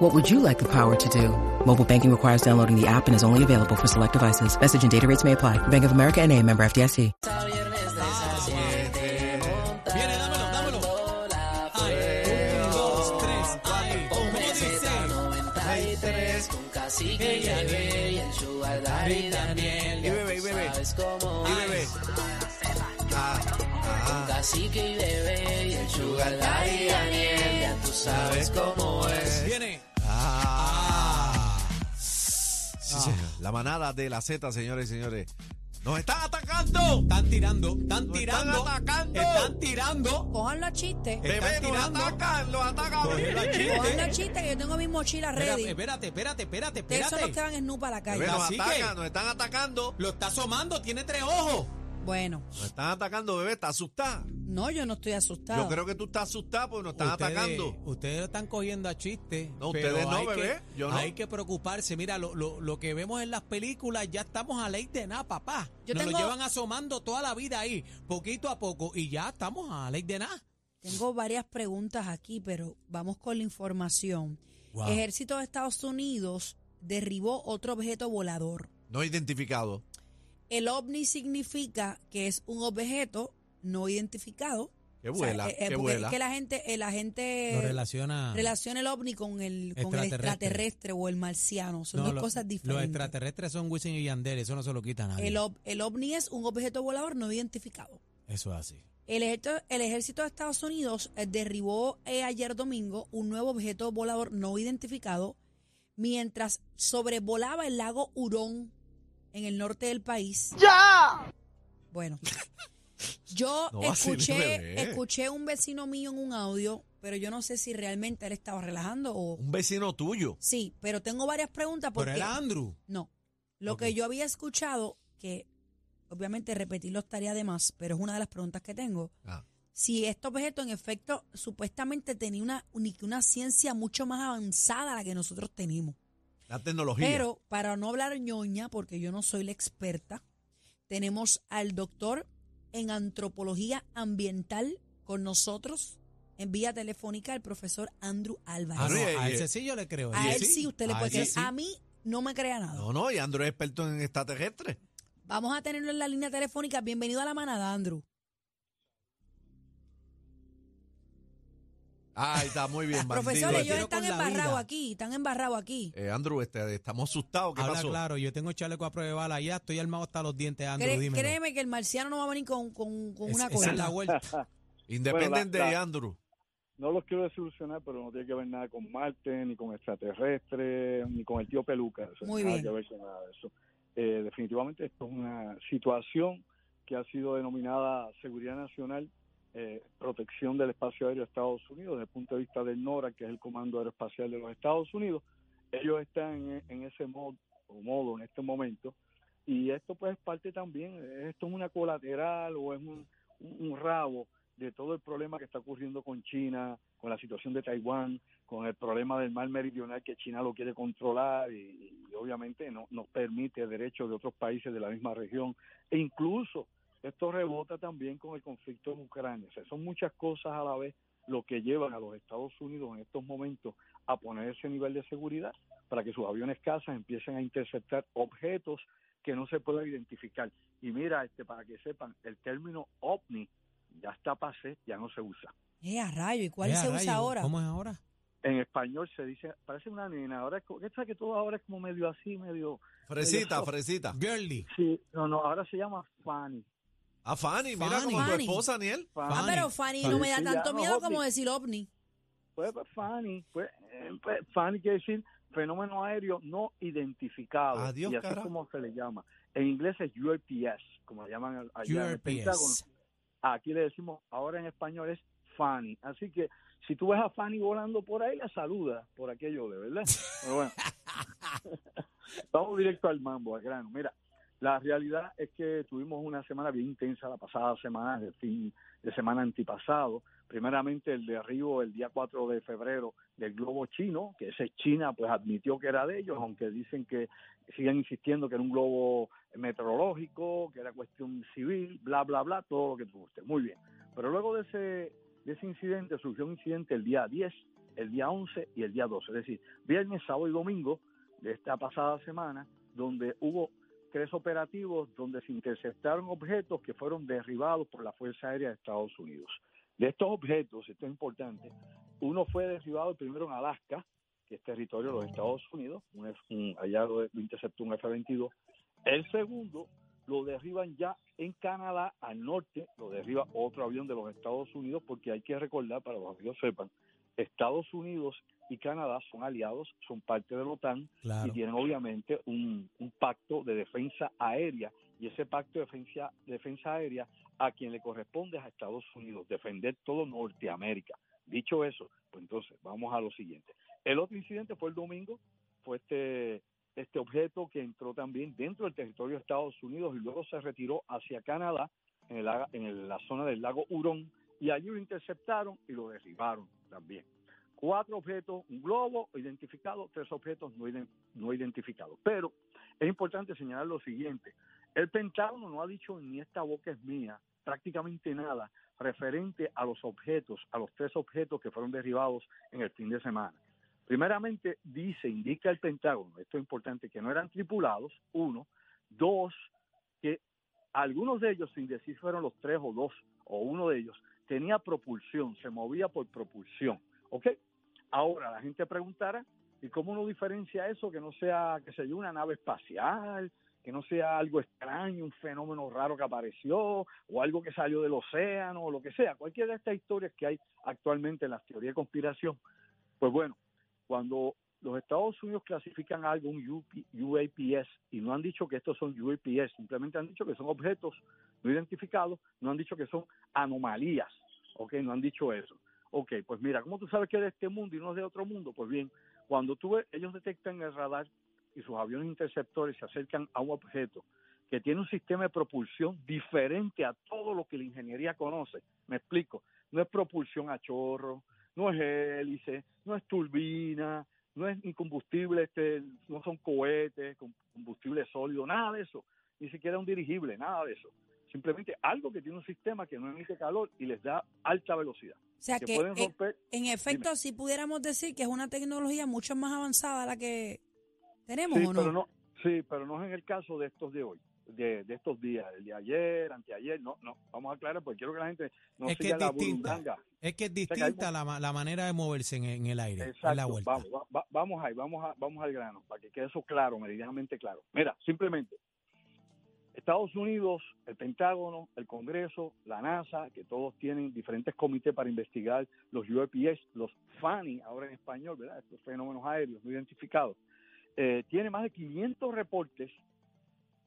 What would you like the power to do? Mobile banking requires downloading the app and is only available for select devices. Message and data rates may apply. Bank of America and a member FDIC. Viene, dámelo, dámelo. Ay, un, dos, tres, ay. ¿Cómo dice? 93 con cacique y bebé y el sugar daddy Daniel. Y bebé, y bebé. ¿Sabes cómo Y bebé. Ah, ah, Cacique y bebé y el sugar daddy Daniel. Ya tú sabes cómo es. Viene. La manada de la Z, señores y señores. ¡Nos están atacando! Están tirando, están Nos tirando. están atacando. Están tirando. Cójanlo a chiste. Bebé, nos tirando. atacan, nos atacan. Cógelo a chiste. Cójanlo a chiste que yo tengo mi mochila Espérate, ready. espérate, espérate, espérate, Ustedes son los que espérate. van en nu para la calle. Bebé, nos atacan, nos están atacando. Lo está asomando, tiene tres ojos. Bueno, Nos están atacando, bebé. ¿Estás asustada? no, yo no estoy asustado. Yo creo que tú estás asustada porque nos están Ustedes- atacando. Ustedes lo están cogiendo a chiste. No, pero ustedes no, que- bebé, yo no. Hay que preocuparse. Mira, lo, lo, lo que vemos en las películas, ya estamos a ley de nada, papá. Yo Nos tengo- lo llevan asomando toda la vida ahí, poquito a poco, y ya estamos a ley de nada. Tengo varias preguntas aquí, pero vamos con la información. Wow. Ejército de Estados Unidos derribó otro objeto volador. No identificado. El ovni significa que es un objeto no identificado. Que O sea, vuela, eh, eh, que porque vuela. es que la gente, eh, la gente Lo relaciona. relaciona el ovni con el, con el Extraterrestre. o el marciano. Son No, dos lo- cosas Los diferentes. extraterrestres son Wisin y Yandel, eso no se lo quita a nadie. El, ov- el ovni es un objeto volador no identificado. Eso es así. El ejército, el ejército de Estados Unidos derribó eh, ayer domingo un nuevo objeto volador no identificado mientras sobrevolaba el lago Hurón en el norte del país. ¡Ya! Bueno, yo No escuché, bebé. escuché un vecino mío en un audio, pero yo no sé si realmente él estaba relajando o... Un vecino tuyo. Sí, pero tengo varias preguntas porque... Pero era Andrew. No. Lo Ok. que yo había escuchado, que obviamente repetirlo estaría de más, pero es una de las preguntas que tengo. Ah. Si este objeto, en efecto, supuestamente tenía una, uni- una ciencia mucho más avanzada a la que nosotros tenemos. La tecnología. Pero para no hablar ñoña, porque yo no soy la experta, tenemos al doctor en antropología ambiental con nosotros en vía telefónica, el profesor Andrew Álvarez. Ah, no, a ese sí yo le creo. a él sí usted le puede creer. sí. A mí no me crea nada. No, no, y Andrew es experto en extraterrestres. Vamos a tenerlo en la línea telefónica. Bienvenido a la manada, Andrew. Ay, está muy bien, bandido. Profesor, ellos están con la embarrados vida. aquí, están embarrados aquí. Eh, Andrew, este, estamos asustados. ¿Qué Habla pasó? claro, yo tengo chaleco a prueba de bala ya, estoy armado hasta los dientes, Andrew, dímelo. créeme que el marciano no va a venir con, con- con Es- una esa es la vuelta. Independiente Bueno, la- de la- Andrew. No los quiero desilusionar, pero no tiene que ver nada con Marte, ni con extraterrestres, ni con el tío Peluca. Eso Muy nada bien. que ver con nada de eso. Eh, definitivamente esto es una situación que ha sido denominada seguridad nacional, eh, protección del espacio aéreo de Estados Unidos, desde el punto de vista del NORA, que es el Comando Aeroespacial de los Estados Unidos. Ellos están en, ese modo, en este momento, y esto pues es parte también, esto es una colateral o es un, un- rabo de todo el problema que está ocurriendo con China, con la situación de Taiwán, con el problema del mar meridional que China lo quiere controlar y, y obviamente no nos permite derechos de otros países de la misma región e incluso esto rebota también con el conflicto en Ucrania. O sea, son muchas cosas a la vez lo que llevan a los Estados Unidos en estos momentos a poner ese nivel de seguridad para que sus aviones cazas empiecen a interceptar objetos que no se puedan identificar. Y mira, este para que sepan, el término ovni ya está pasé, ya no se usa. Eh, a rayo, ¿y cuál Eh, se usa ahora? ¿Cómo es ahora? En español se dice, parece una nena, ahora es, co- ¿qué sabe que todo ahora es como medio así, medio... Fresita, medio- fresita. Girly. Sí, no, no, ahora se llama Fanny. A Fanny, mira Fanny. como tu Fanny. esposa, Niel. Ah, Fanny. pero Fanny no me da Sí, ya, tanto no, miedo ovni. como decir ovni. Pues, pues, Fanny, pues, eh, pues, Fanny quiere decir fenómeno aéreo no identificado. Adiós, y así carajo. es como se le llama. En inglés es UAPS, como le llaman al- allá en el Pentágono. URPS. Aquí le decimos, ahora en español es Fanny. Así que si tú ves a Fanny volando por ahí, la saluda por aquello de verdad. Pero bueno, vamos directo al mambo, al grano. Mira, La realidad es que tuvimos una semana bien intensa la pasada semana, el fin de semana antipasado. Primeramente el derribo el día 4 de febrero del globo chino, que ese China pues admitió que era de ellos, aunque dicen que siguen insistiendo que era un globo meteorológico, que era cuestión civil, bla, bla, bla, todo lo que tú guste. Muy bien. Pero luego de ese, de ese incidente surgió un incidente el día 10, el día 11 y el día 12, es decir, viernes, sábado y domingo de esta pasada semana, donde hubo tres operativos donde se interceptaron objetos que fueron derribados por la Fuerza Aérea de Estados Unidos. De estos objetos, esto es importante, uno fue derribado primero en Alaska, que es territorio de los Estados Unidos, un, un, allá lo, interceptó un F-22. El segundo lo derriban ya en Canadá, al norte, lo derriba otro avión de los Estados Unidos, porque hay que recordar, para los amigos sepan, Estados Unidos y Canadá son aliados, son parte de la OTAN Claro. y tienen obviamente un, un pacto de defensa aérea y ese pacto de defensa, defensa aérea a quien le corresponde es a Estados Unidos, defender todo Norteamérica. Dicho eso, pues entonces vamos a lo siguiente. El otro incidente fue el domingo, fue este, este objeto que entró también dentro del territorio de Estados Unidos y luego se retiró hacia Canadá, en, el, en el- la zona del lago Hurón, y allí lo interceptaron y lo derribaron también. Cuatro objetos, un globo identificado, tres objetos no, no identificados. Pero es importante señalar lo siguiente, el Pentágono no ha dicho ni esta boca es mía, prácticamente nada referente a los objetos, a los tres objetos que fueron derribados en el fin de semana. Primeramente, dice, indica el Pentágono, esto es importante, que no eran tripulados, uno. Dos, que algunos de ellos, sin decir fueron los tres o dos, o uno de ellos, tenía propulsión, se movía por propulsión. ¿Ok? Ahora, la gente preguntará, ¿y cómo uno diferencia eso que no sea, que se una nave espacial, que no sea algo extraño, un fenómeno raro que apareció, o algo que salió del océano, o lo que sea, cualquiera de estas historias que hay actualmente en las teorías de conspiración? Pues bueno, cuando los Estados Unidos clasifican algo, un UAPS, y no han dicho que estos son UAPS, simplemente han dicho que son objetos no identificados, no han dicho que son anomalías, ¿ok? No han dicho eso. Ok, pues mira, ¿cómo tú sabes que es de este mundo y no es de otro mundo? Pues bien, cuando tú ves, ellos detectan el radar y sus aviones interceptores se acercan a un objeto que tiene un sistema de propulsión diferente a todo lo que la ingeniería conoce. Me explico, no es propulsión a chorro, no es hélice, no es turbina, no es ni combustible, este, no son cohetes, combustible sólido, nada de eso, ni siquiera un dirigible, nada de eso. Simplemente algo que tiene un sistema que no emite calor y les da alta velocidad. O sea que que pueden en, romper en efecto sí pudiéramos decir que es una tecnología mucho más avanzada la que tenemos Sí, o no. pero no, sí, pero no es en el caso de estos de hoy, de, de estos días, el de ayer, anteayer, no, no, vamos a aclarar porque quiero que la gente no Es que siga es la distinta. Es que es que hay distinta la, la manera de moverse en, en el aire, en la Exacto, vuelta. vamos, va- va- vamos ahí, vamos, a, vamos al grano, para que quede eso claro, meridianamente claro. Mira, simplemente, Estados Unidos, el Pentágono, el Congreso, la NASA, que todos tienen diferentes comités para investigar los UAPS, los FANI, ahora en español, ¿verdad? Estos fenómenos aéreos no identificados, eh, tiene más de 500 reportes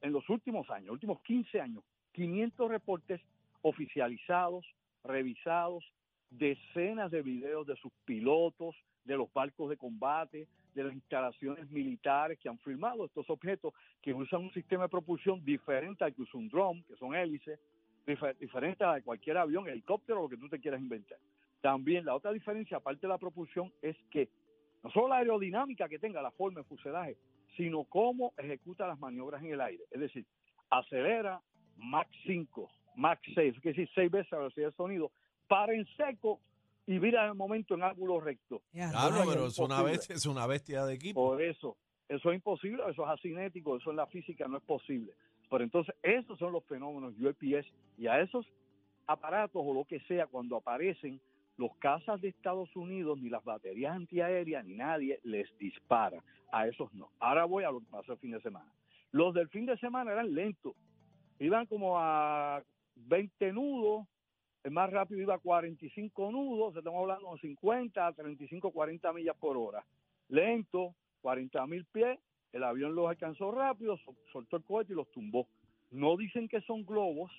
en los últimos años, últimos 15 años, 500 reportes oficializados, revisados, decenas de videos de sus pilotos, de los barcos de combate, de las instalaciones militares que han filmado estos objetos que usan un sistema de propulsión diferente al que usa un drone, que son hélices, difer- diferente a cualquier avión, helicóptero, lo que tú te quieras inventar. También la otra diferencia, aparte de la propulsión, es que no solo la aerodinámica que tenga la forma de fuselaje, sino cómo ejecuta las maniobras en el aire. Es decir, acelera Mach 5, Mach 6, es decir, seis veces la velocidad del sonido, para en seco y vira de momento en ángulo recto. Claro, rayos. pero es una, bestia, es una bestia de equipo. Por eso, eso es imposible, eso es asinético, eso en la física no es posible. Pero entonces, esos son los fenómenos UAPS y a esos aparatos o lo que sea, cuando aparecen, los cazas de Estados Unidos, ni las baterías antiaéreas, ni nadie les dispara. A esos no. Ahora voy a lo que pasó el fin de semana. Los del fin de semana eran lentos. Iban como a 20 nudos, el más rápido iba a 45 nudos, estamos hablando de 50, 35, 40 millas por hora. Lento, 40 mil pies, el avión los alcanzó rápido, sol- soltó el cohete y los tumbó. No dicen que son globos,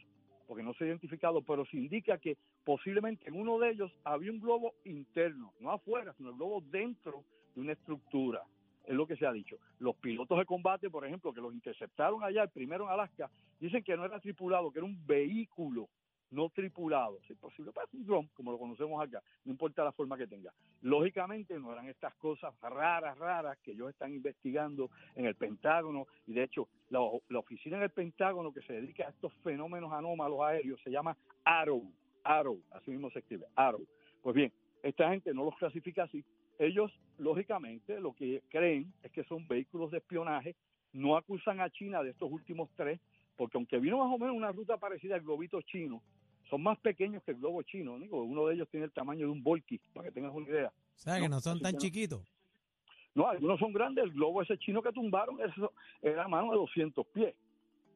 porque no se ha identificado, pero se indica que posiblemente en uno de ellos había un globo interno, no afuera, sino el globo dentro de una estructura. es lo que se ha dicho. Los pilotos de combate, por ejemplo, que los interceptaron allá, el primero en Alaska, dicen que no era tripulado, que era un vehículo no tripulado, si es posible, pues un dron, como lo conocemos acá, no importa la forma que tenga. Lógicamente no eran estas cosas raras, raras que ellos están investigando en el Pentágono, y de hecho la, la oficina en el Pentágono que se dedica a estos fenómenos anómalos aéreos se llama AROW, AROW, así mismo se escribe, AROW. Pues bien, esta gente no los clasifica así, ellos lógicamente lo que creen es que son vehículos de espionaje, no acusan a China de estos últimos tres, porque aunque vino más o menos una ruta parecida al globito chino, son más pequeños que el globo chino. Digo, uno de ellos tiene el tamaño de un Volky, para que tengas una idea. O sea, que no son tan no. chiquitos. No, algunos son grandes. El globo ese chino que tumbaron, eso era mano de 200 pies.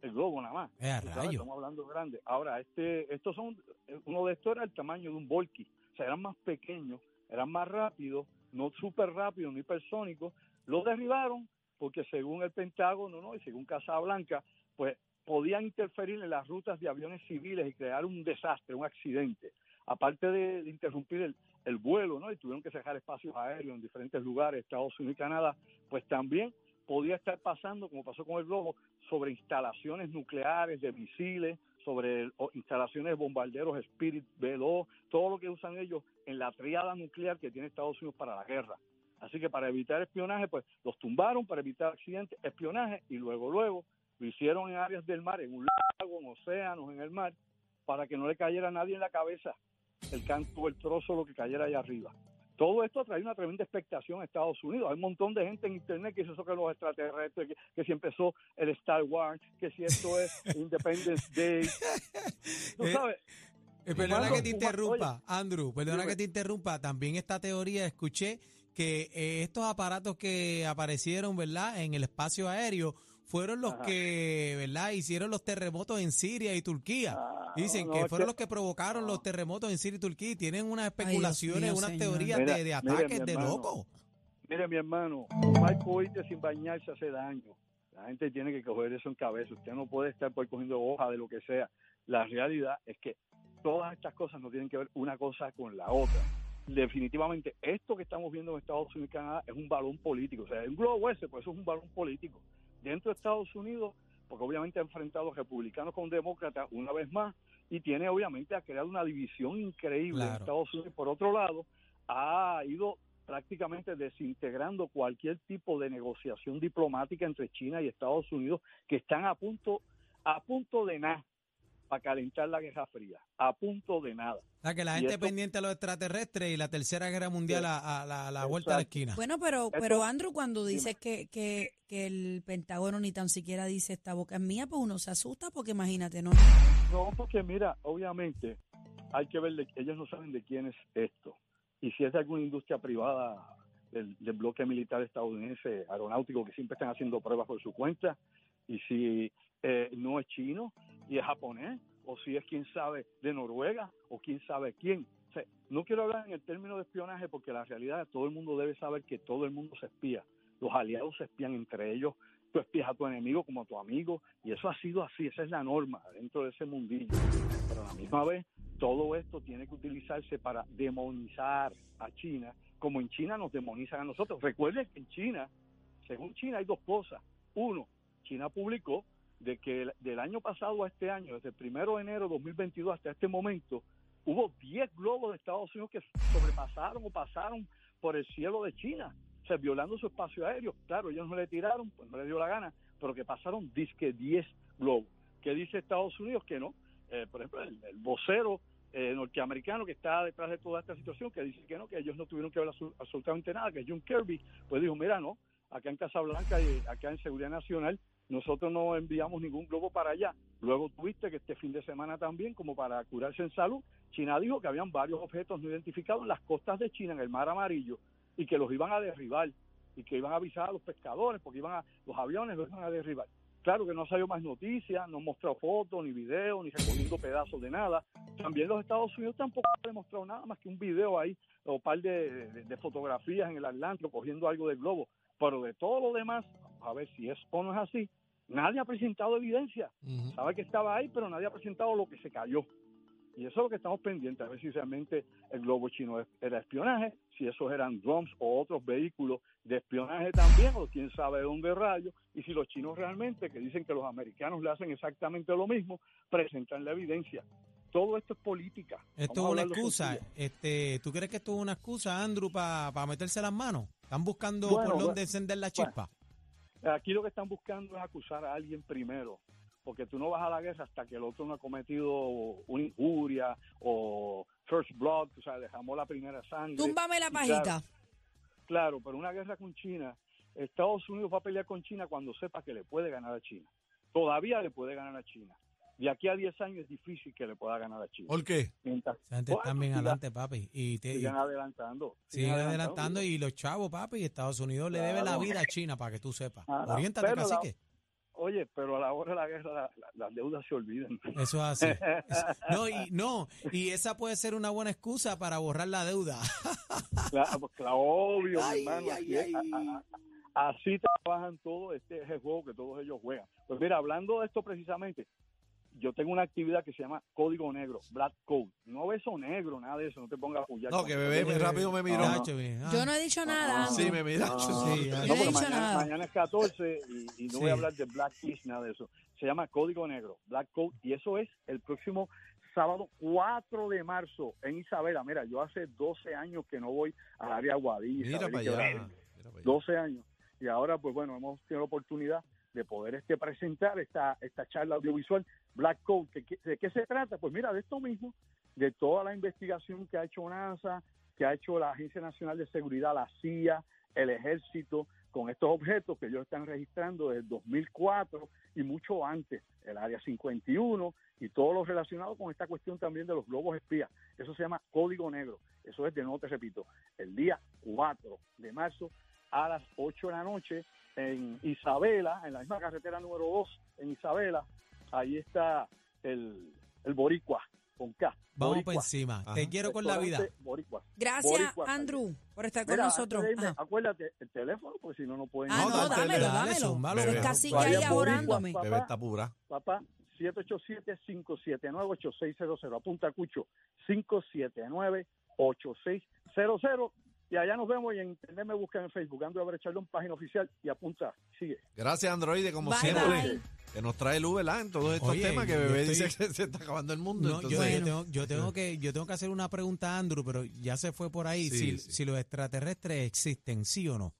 El globo nada más. Eh, rayo. Estamos hablando grande. Ahora, este, estos son, uno de estos era el tamaño de un Volky. O sea, eran más pequeños, eran más rápidos, no súper rápidos ni hipersónicos. Los derribaron porque según el Pentágono, ¿no? Y según Casablanca, pues podían interferir en las rutas de aviones civiles y crear un desastre, un accidente. Aparte de, interrumpir el, el vuelo, ¿no? Y tuvieron que cerrar espacios aéreos en diferentes lugares, Estados Unidos y Canadá, pues también podía estar pasando, como pasó con el globo, sobre instalaciones nucleares de misiles, sobre instalaciones de bombarderos Spirit B2, todo lo que usan ellos en la triada nuclear que tiene Estados Unidos para la guerra. Así que para evitar espionaje, pues los tumbaron para evitar accidentes, espionaje y luego, luego lo hicieron en áreas del mar, en un lago, en océanos, en el mar, para que no le cayera a nadie en la cabeza el canto, el trozo, lo que cayera allá arriba. Todo esto trae una tremenda expectación a Estados Unidos. Hay un montón de gente en Internet que dice eso que los extraterrestres, que, que si empezó el Star Wars, que si esto es Independence Day. Tú Eh, sabes, Eh, perdona que te interrumpa, Andrew, perdona Dime. que te interrumpa. También esta teoría, escuché que eh, estos aparatos que aparecieron, ¿verdad?, en el espacio aéreo, fueron los Ajá. que, ¿verdad?, hicieron los terremotos en Siria y Turquía. Ah, Dicen no, que es fueron que- los que provocaron los terremotos en Siria y Turquía y tienen unas especulaciones, unas señor. teorías Mira, de, ataques de locos. Mire, mi hermano, fumar coite sin bañarse hace daño. La gente tiene que coger eso en cabeza. Usted no puede estar por cogiendo hoja de lo que sea. La realidad es que todas estas cosas no tienen que ver una cosa con la otra. Definitivamente, esto que estamos viendo en Estados Unidos y Canadá es un balón político. O sea, un globo ese, pues eso es un balón político. Dentro de Estados Unidos, porque obviamente ha enfrentado a republicanos con demócratas una vez más, y tiene obviamente ha creado una división increíble en. Estados Unidos. Por otro lado, ha ido prácticamente desintegrando cualquier tipo de negociación diplomática entre China y Estados Unidos que están a punto a punto de nada para calentar la Guerra Fría, a punto de nada. O sea, que la Y gente esto- pendiente a los extraterrestres y la tercera guerra mundial a, a la, a la vuelta de la esquina. Bueno, pero, Esto- pero Andrew, cuando dices que, que, que el Pentágono ni tan siquiera dice esta boca es mía, pues uno se asusta porque imagínate, ¿no? No, porque mira, obviamente hay que ver, ellos no saben de quién es esto. Y si es de alguna industria privada del, del bloque militar estadounidense aeronáutico que siempre están haciendo pruebas por su cuenta, y si eh, no es chino y es japonés, o si es quién sabe de Noruega, o quién sabe quién. No quiero hablar en el término de espionaje porque la realidad todo el mundo debe saber que todo el mundo se espía. Los aliados se espían entre ellos, tú espías a tu enemigo como a tu amigo, y eso ha sido así, esa es la norma dentro de ese mundillo. Pero a la misma vez, todo esto tiene que utilizarse para demonizar a China, como en China nos demonizan a nosotros. Recuerden que en China, según China, hay dos cosas. Uno, China publicó de que el- del año pasado a este año, desde el primero de enero de 2022 hasta este momento, hubo 10 globos de Estados Unidos que sobrepasaron o pasaron por el cielo de China, o sea, violando su espacio aéreo. Claro, ellos no le tiraron, pues no les dio la gana, pero que pasaron disque 10 globos. ¿Qué dice Estados Unidos? Que no. Eh, por ejemplo, el, vocero eh, norteamericano que está detrás de toda esta situación, que dice que no, que ellos no tuvieron que ver absolu- absolutamente nada, que John Kirby, pues dijo, mira, no, acá en Casablanca y acá en Seguridad Nacional, nosotros no enviamos ningún globo para allá. Luego tuviste que este fin de semana también, como para curarse en salud, China dijo que habían varios objetos no identificados en las costas de China, en el mar amarillo, y que los iban a derribar, y que iban a avisar a los pescadores, porque iban a, los aviones los iban a derribar. Claro que no salió más noticias, no mostró fotos, ni videos, ni recogiendo pedazos de nada. También los Estados Unidos tampoco han demostrado nada más que un video ahí, o un par de fotografías en el Atlántico cogiendo algo del globo. Pero de todo lo demás, a ver si es o no es así, nadie ha presentado evidencia. Ujú. Sabe que estaba ahí, pero nadie ha presentado lo que se cayó. Y eso es lo que estamos pendientes, a ver si realmente el globo chino es- era espionaje, si esos eran drones o otros vehículos de espionaje también, o quién sabe de dónde rayos, y si los chinos realmente, que dicen que los americanos le hacen exactamente lo mismo, presentan la evidencia. Todo esto es política. Esto es una excusa. sencillo. Este, ¿Tú crees que esto es una excusa, Andrew, para meterse las manos? ¿Están buscando Bueno, por bueno, dónde encender la bueno. Aquí lo que están buscando es acusar a alguien primero, porque tú no vas a la guerra hasta que el otro no ha cometido una injuria o first blood, o sea, dejamos la primera sangre. Túmbame la Y claro, pajita. Claro, pero una guerra con China, Estados Unidos va a pelear con China cuando sepa que le puede ganar a China. Todavía le puede ganar a China. De aquí a 10 años es difícil que le pueda ganar a China. ¿Por qué? Mientras Esa gente bueno, está bien adelante, papi. Y, te, y sigan adelantando. siguen adelantando y los chavos, papi, y Estados Unidos le debe la vida a China, para que tú sepas. Ah, no, Oriéntate, cacique. Oye, pero a la hora de la guerra la- la- las deudas se olvidan. Eso es así. No, y, no, y esa puede ser una buena excusa para borrar la deuda. Claro, pues, claro, obvio, mi Ay, hermano. ay, así, ay. A- a- así trabajan todos, este es el juego que todos ellos juegan. Pues mira, hablando de esto precisamente, yo tengo una actividad que se llama Código Negro, Black Code. No beso negro, nada de eso, no te pongas a apoyar. No, que bebé me- rápido me miró. Bien, ah. Yo no he dicho nada. Ah, Sí, Andrew. me mira. No, Sí, no, mañana, nada. mañana es 14 y, y no Sí. voy a hablar de Black Keys, nada de eso. Se llama Código Negro, Black Code, y eso es el próximo sábado 4 de marzo en Isabela. Mira, yo hace 12 años que no voy al área. Mira para allá. Quebradilla. Mira para allá. 12 años. Y ahora, pues bueno, hemos tenido la oportunidad de poder este presentar esta, esta charla audiovisual Black Code. ¿De qué, ¿De qué se trata? Pues mira, de esto mismo, de toda la investigación que ha hecho NASA, que ha hecho la Agencia Nacional de Seguridad, la CIA, el Ejército, con estos objetos que ellos están registrando desde 2004 y mucho antes, el Área 51 y todo lo relacionado con esta cuestión también de los globos espías. Eso se llama Código Negro. Eso es de nuevo, te repito, el día 4 de marzo a las 8 de la noche en Isabela, en la misma carretera número 2 en Isabela. Ahí está el, el Boricua, con K. Vamos Boricua. por encima. Ajá. Te quiero con la vida. Boricua. Gracias, Boricua, Andrew, por estar con Mira, nosotros. irme, acuérdate el teléfono, porque si no, no pueden. Ah, No, no, dámelo, dale, dámelo. zúmbalo, Si es cacique Vaya ahí papá. Bebé está pura. Papá, 787-579-8600. Apunta, Cucho. 579-8600. Y allá nos vemos y en internet me buscan en Facebook. Ando a ver Charlón, página oficial y apunta. Sigue. Gracias, Android, como Bye, siempre. bye. Que nos trae luz, ¿verdad? En todos estos Oye, temas que bebé estoy- dice que se está acabando el mundo. No, entonces, yo tengo, yo tengo que yo tengo que hacer una pregunta a Andrew, pero ya se fue por ahí. Sí, si, sí. si los extraterrestres existen, ¿sí o no?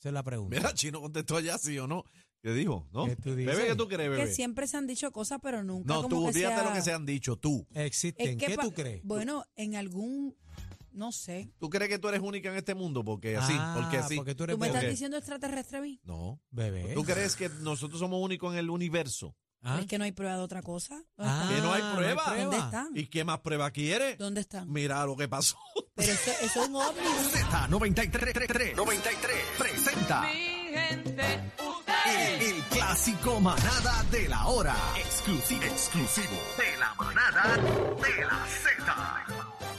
Esa es la pregunta. Mira, Chino contestó allá, sí o no. ¿Qué dijo? ¿No? ¿Qué tú dices? Bebé, ¿qué tú crees, Que bebé? siempre se han dicho cosas, pero nunca No, como tú, que fíjate sea- lo que se han dicho, tú. Existen. Es que ¿Qué tú crees? Bueno, en algún, no sé. ¿Tú crees que tú eres única en este mundo? Porque así, Ah, porque así. Porque tú eres ¿Tú me estás bebé. diciendo extraterrestre a mí? No. Bebé. ¿Tú crees que nosotros somos únicos en el universo? ¿Ah? Es que no hay prueba de otra cosa. ¿Dónde Ah? Que no hay prueba. ¿Dónde están? ¿Y qué más prueba quiere? ¿Dónde están? Mira lo que pasó. Pero eso, eso es un ovni. Z93 93 presenta Mi gente, el, el clásico manada de la hora. Exclusivo, exclusivo de la manada de la Z.